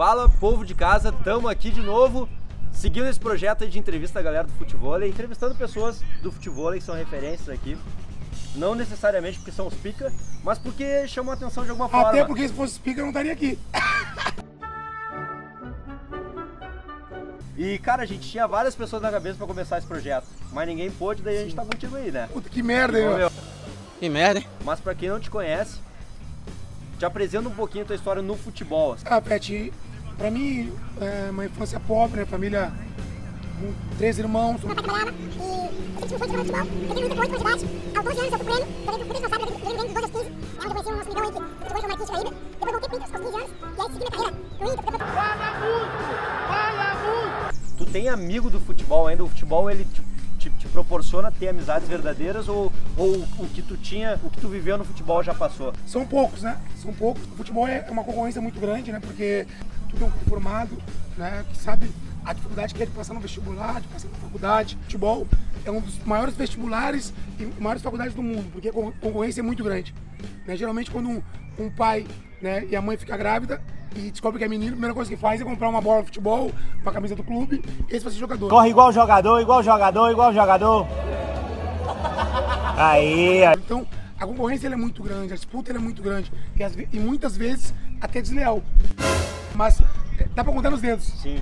Fala, povo de casa, tamo aqui de novo, seguindo esse projeto de entrevista da galera do futebol, entrevistando pessoas do futebol que são referências aqui. Não necessariamente porque são os pica, mas porque chamam a atenção de alguma forma. Até porque se fosse pica eu não estaria aqui. E, cara, a gente tinha várias pessoas na cabeça pra começar esse projeto, mas ninguém pôde, daí a gente tá contigo aí, né? Puta que merda, hein, meu. Que merda, hein? Mas pra quem não te conhece, te apresenta um pouquinho a tua história no futebol. Ah, Pet, pra mim, é uma infância pobre, né? Família com três irmãos. Meu pai trabalhava e eu sempre fui jogar futebol. Eu tenho muita boa idade. Aos 12 anos eu fui pro Grêmio. Joguei pro responsável do Grêmio dos 12 aos 15. É onde eu conheci um nosso amigão aí, que jogou com o Marquinhos Caraíba. Depois voltei pro Inter aos 15 anos. E aí segui minha carreira no Inter. Depois... Tu tem amigo do futebol ainda? O futebol ele te, te- proporciona ter amizades verdadeiras ou, ou o que tu tinha, o que tu viveu no futebol já passou? São poucos, né? São poucos. O futebol é uma concorrência muito grande, né? Porque tu é um formado, né? Que sabe a dificuldade que é de passar no vestibular, de passar na faculdade. Futebol é um dos maiores vestibulares e maiores faculdades do mundo, porque a con- concorrência é muito grande. Né? Geralmente quando um, um pai né, e a mãe fica grávida e descobre que é menino, a primeira coisa que faz é comprar uma bola de futebol, uma camisa do clube, e esse vai ser jogador. Corre igual jogador, igual jogador, igual jogador. Aí. Então, a concorrência ela é muito grande, a disputa ela é muito grande e, ve- e muitas vezes até desleal. Mas é, dá pra contar nos dedos. Sim.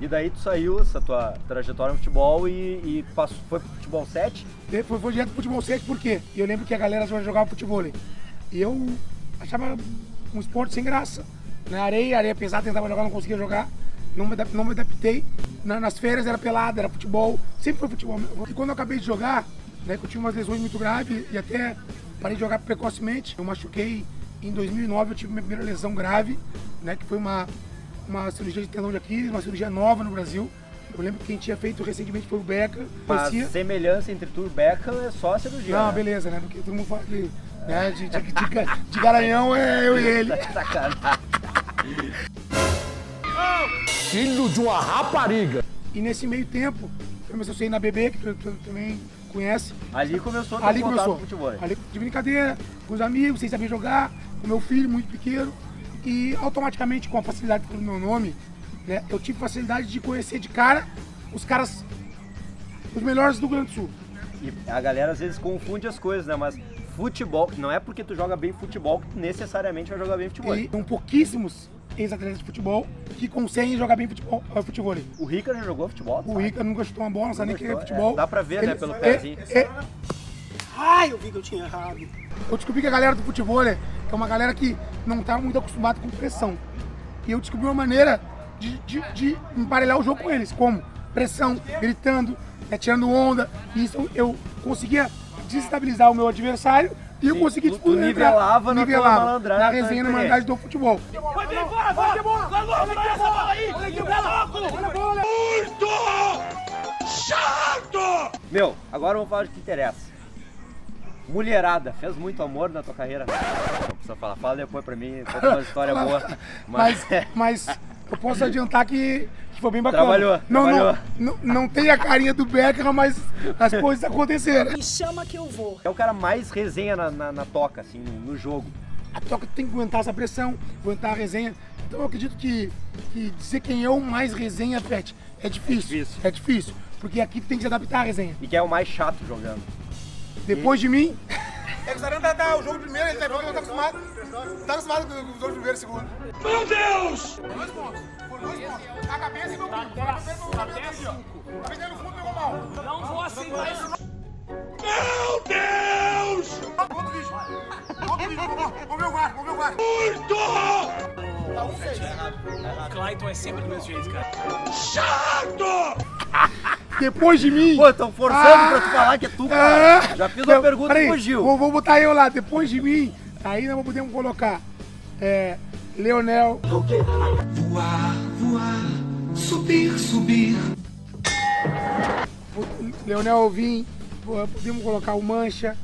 E daí tu saiu essa tua trajetória no futebol e, e passou, foi pro futebol 7? E Foi, foi direto pro futebol 7 por quê? Eu lembro que a galera já jogava futebol. E eu achava um esporte sem graça. Na areia, areia pesada, tentava jogar, não conseguia jogar. Não me, não me adaptei. Na- nas férias era pelada, era futebol. Sempre foi futebol. E quando eu acabei de jogar, né, que eu tive umas lesões muito graves e até parei de jogar precocemente. Eu machuquei em 2009, eu tive minha primeira lesão grave, né, que foi uma, uma cirurgia de tendão de Aquiles, uma cirurgia nova no Brasil. Eu lembro que quem tinha feito recentemente foi o Beca. Mas Conhecia. semelhança entre tu e o Beckham é só a cirurgia. Não, né? beleza, né? Porque todo mundo fala que né, de, de, de, de- de garanhão é eu e ele. Sacanagem. Filho de uma rapariga. E nesse meio tempo, comecei a sair na BB, que tu, tu também conhece. Ali começou a Ali começou. com futebol. Ali de brincadeira, com os amigos, sem saber jogar, com meu filho muito pequeno. E automaticamente, com a facilidade do meu nome, né, eu tive facilidade de conhecer de cara os caras, os melhores do Rio Grande do Sul. E a galera às vezes confunde as coisas, né? Mas futebol, não é porque tu joga bem futebol que tu necessariamente vai jogar bem futebol. E são pouquíssimos ex-atletas de futebol que conseguem jogar bem futebol. eh, futebol. O Rica já jogou futebol? O Ica nunca chutou uma bola, não sabe nem o que é futebol. É, dá pra ver, né, pelo é- pezinho. é- Ai, eu vi que eu tinha errado. eu descobri que a galera do futebol né, é uma galera que não tá muito acostumada com pressão. E eu descobri uma maneira de, de, de emparelhar o jogo com eles. Como? Pressão, gritando, né, tirando onda. E isso eu conseguia desestabilizar o meu adversário e eu consegui tu- tu nivelava na malandragem, na na tua resenha, na malandragem do futebol. Meu, agora vamos falar do que interessa. Mulherada, fez muito amor na tua carreira? Não precisa falar, fala depois pra mim, conta uma história boa. Mas, Mas, mas eu posso adiantar que, que foi bem bacana. Trabalhou, não, trabalhou. Não, não, não tem a carinha do Beckham, mas as coisas aconteceram. Me chama que eu vou. é o cara mais resenha na, na, na toca, assim, no, no jogo. A toca tem que aguentar essa pressão, aguentar a resenha. Então eu acredito que, que dizer quem é o mais resenha, Pet, é difícil. difícil. É difícil. Porque aqui tem que se adaptar à resenha. E que é o mais chato jogando. Depois de mim. É que o Saranda tá o jogo primeiro, ele tá jogando, tá acostumado. Tá acostumado com o jogo primeiro e segundo. Meu Deus! Dois pontos. Por dois pontos. A cabeça e meu primo. A cabeça e no fundo pegou mal. Não vou aceitar isso. Meu Deus! Outro vídeo. Outro vídeo. Vamos ver o VAR, vamos ver o VAR. Muito Clayton é sempre do mesmo jeito, cara. chato! Depois de mim. Pô, tão forçando Ah! pra tu falar que é tu, cara. Ah! Já fiz uma Não, pergunta peraí, e fugiu. Vou, vou botar eu lá, depois de mim, aí nós podemos colocar é, Leonel, Voar, voar, subir, subir. Leonel Alvim, podemos colocar o Mancha,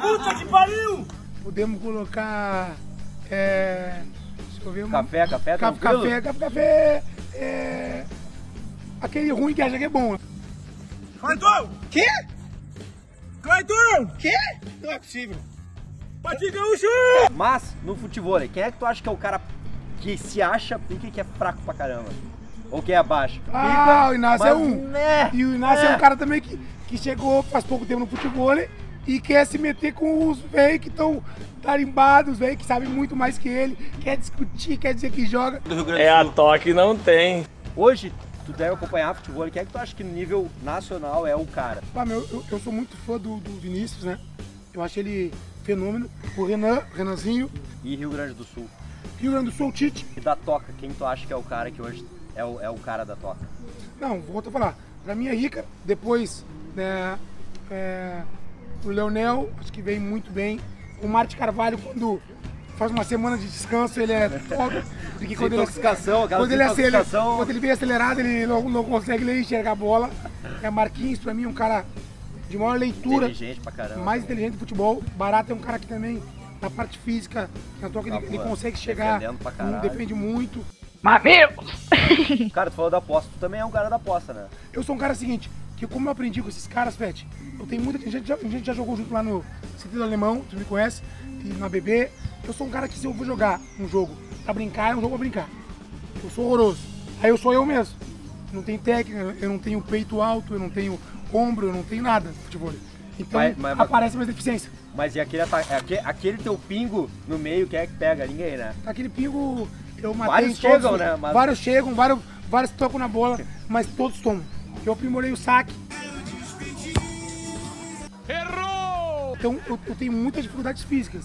Puta que pariu! podemos colocar. É, deixa eu ver. Café, café, Café, café, café, café. É, aquele ruim que acha que é bom. Clayton! Quê? Clayton! Quê? Não é possível. Patinho Gaúcho! Mas, no futebol, quem é que tu acha que é o cara que se acha pica e que é fraco pra caramba? Ou que é abaixo? Ah, o Inácio é um. né, E o Inácio é. é. um cara também que, que chegou faz pouco tempo no futebol e quer se meter com os velhos que estão tarimbados, velho, que sabem muito mais que ele, quer discutir, quer dizer que joga. É a toque não tem. Hoje, tu deve acompanhar futebol. Quem é que tu acha que no nível nacional é o cara? Ah, meu, eu, eu sou muito fã do, do Vinícius, né? Eu acho ele fenômeno. O Renan, Renanzinho, E Rio Grande do Sul. Rio Grande do Sul, o Tite. E da Toca, quem tu acha que é o cara que hoje é o, é o cara da Toca? Não, volto a falar. Pra mim é rica. Depois, né, é, o Leonel, acho que vem muito bem. O Marte Carvalho, quando faz uma semana de descanso, ele é top. Porque quando ele, quando ele, acelera, quando ele vem acelerado, ele não, não consegue nem enxergar a bola. É Marquinhos, pra mim, um cara de maior leitura. Inteligente pra caramba. mais inteligente do futebol. Barato é um cara que também, na parte física, na toca, ele, Tá ele consegue chegar, não depende muito. Cara, tu falou da aposta, tu também é um cara da aposta, né? Eu sou um cara seguinte, que como eu aprendi com esses caras, Fete, eu tenho muita gente, já- a gente já jogou junto lá no Sentido Alemão, tu me conhece, e na BB. Eu sou um cara que se eu vou jogar um jogo pra brincar, é um jogo pra brincar. Eu sou horroroso. Aí eu sou eu mesmo. Não tenho técnica, eu não tenho peito alto, eu não tenho ombro, eu não tenho nada no futebol. Então Mas- mas- aparece mais deficiência. Mas e aquele, ata- aque- aquele teu pingo no meio, quem é que pega? Ninguém, né? Aquele pingo, eu matei Vários todos, chegam, né? Mas- Vários chegam, vários, vários tocam na bola, mas todos tomam. Eu aprimorei o saque. Errou! Então eu, eu tenho muitas dificuldades físicas.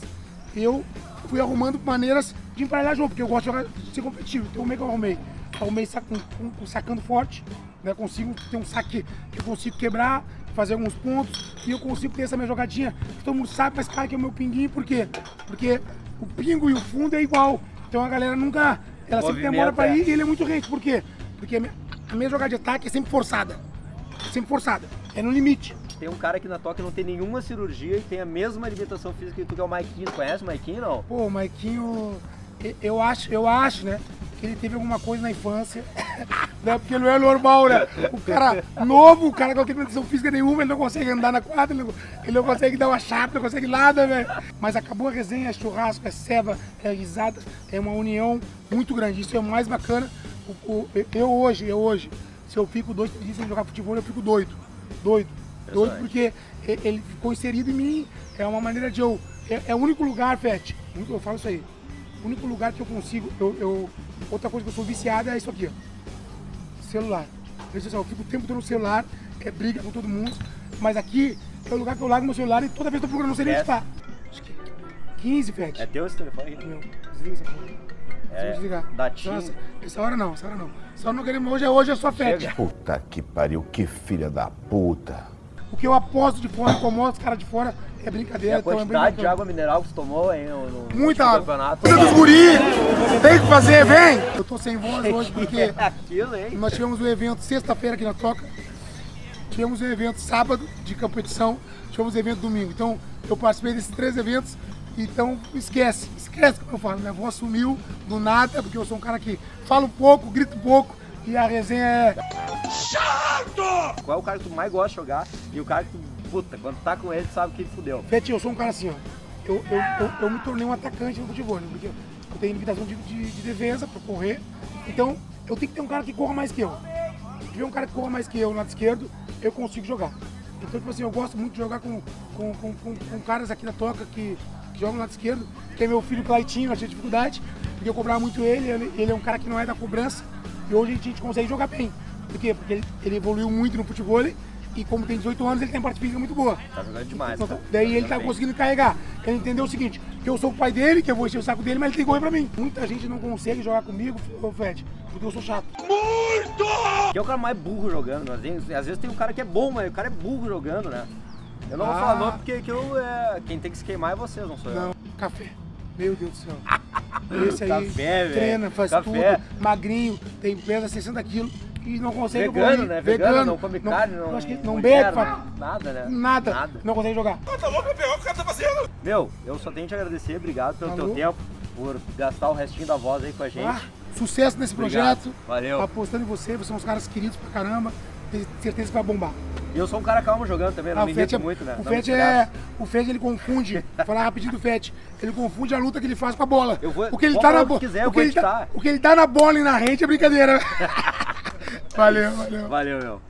Eu fui arrumando maneiras de emparelhar jogo, porque eu gosto de, jogar, de ser competitivo. Então como é que eu arrumei? Arrumei sa- com, com- com sacando forte, né? Consigo ter um saque que eu consigo quebrar, fazer alguns pontos, e eu consigo ter essa minha jogadinha, que todo mundo sabe, mas cara que é o meu pinguinho, por quê? Porque o pingo e o fundo é igual. Então a galera nunca. Ela sempre demora pra é. ir e ele é muito rente. Por quê? Porque a minha, a minha jogada de ataque é sempre forçada. É sempre forçada. É no limite. Tem um cara aqui na Toca que não tem nenhuma cirurgia e tem a mesma limitação física que tu, que é o Maiquinho. Tu conhece o Maiquinho, não? Pô, o Maiquinho, eu acho, eu acho, né? Que ele teve alguma coisa na infância. né? Porque não é normal, né? O cara novo, o cara que não tem condição física nenhuma, ele não consegue andar na quadra, ele não, ele não consegue dar uma chapa, não consegue nada, velho. Mas acabou a resenha, é churrasco, é ceva, é risada, é uma união muito grande. Isso é o mais bacana. O- o- eu hoje, eu hoje, se eu fico dois, dias sem jogar futebol, eu fico doido. Doido. Doido Impressionante. porque e- ele ficou inserido em mim. É uma maneira de eu. É, é o único lugar, Fete. Eu falo isso aí. O único lugar que eu consigo. Eu, eu- outra coisa que eu sou viciado é isso aqui, ó. Celular. Só, eu fico o tempo todo no celular, é briga com todo mundo. Mas aqui é o lugar que eu largo meu celular e toda vez eu tô procurando, não sei nem onde tá. Acho que 15, Fete. É teu esse telefone? Meu, desliga essa porra. É, Vou desligar. da TIM. Nossa, essa hora não, essa hora não. Essa hora não queremos. Hoje é hoje é só Fete. Chega. Puta que pariu, que filha da puta. O que eu aposto de fora, incomodo os caras de fora, é E brincadeira. a então é quantidade de água mineral que tu tomou aí no, no Muita água. campeonato. Cuida dos guri! Tem que fazer, vem! Eu tô sem voz hoje porque É aquilo, hein? nós tivemos um evento sexta-feira aqui na Toca. Tivemos um evento sábado de competição. Tivemos um evento domingo. Então eu participei desses três eventos. Então esquece, esquece como eu falo. Minha voz sumiu do nada, porque eu sou um cara que falo pouco, grito pouco. E a resenha é. Qual é o cara que tu mais gosta de jogar e o cara que tu, puta, quando tá com ele, tu sabe que ele fudeu. Fete, eu sou um cara assim, ó. Eu, eu, eu, eu me tornei um atacante no futebol, né? porque eu tenho limitação de, de, de defesa para correr. Então, eu tenho que ter um cara que corra mais que eu. Se tiver um cara que corra mais que eu no lado esquerdo, eu consigo jogar. Então, tipo assim, eu gosto muito de jogar com, com, com, com, com caras aqui da toca que, que jogam no lado esquerdo, que é meu filho Claitinho, eu tinha dificuldade, porque eu cobrava muito ele, ele, ele é um cara que não é da cobrança, e hoje a gente consegue jogar bem. Por quê? Porque ele, ele evoluiu muito no futebol e como tem 18 anos, ele tem parte física muito boa. Tá jogando demais, Então, cara. daí ele tá bem. conseguindo carregar. Ele entendeu o seguinte, que eu sou o pai dele, que eu vou encher o saco dele, mas ele tem que correr pra mim. Muita gente não consegue jogar comigo, Fred, porque eu sou chato. Quem é o cara mais burro jogando? Às vezes, às vezes tem um cara que é bom, mas o cara é burro jogando, né? Eu não vou Ah. falar nome porque que eu, é, quem tem que se queimar é vocês, não sou eu. Não, café. Meu Deus do céu. Esse aí Café, treina, faz Café. tudo, magrinho, tem pesa 60 quilos e não consegue Vegano, né? Vegano, não come carne, não, eu acho que não mulher, bebe, faz Nada, né? nada, Nada. não consegue jogar. Tá louco, meu? O cara tá fazendo? Meu, eu só tenho que te agradecer, obrigado pelo Falou. teu tempo, por gastar o restinho da voz aí com a gente. Ah, sucesso nesse Obrigado. projeto. Valeu. Apostando em você, vocês são uns caras queridos pra caramba. Ter certeza que vai bombar. E eu sou um cara calmo jogando também, não Ah, me irrito é, muito, né? o Fete é. O Fete ele confunde. Vou falar rapidinho do Fete. Ele confunde a luta que ele faz com a bola. Eu vou- o que ele tá na bola. eu o, que ele tá- o que ele dá na bola e na rede é brincadeira. valeu, valeu. Valeu, meu.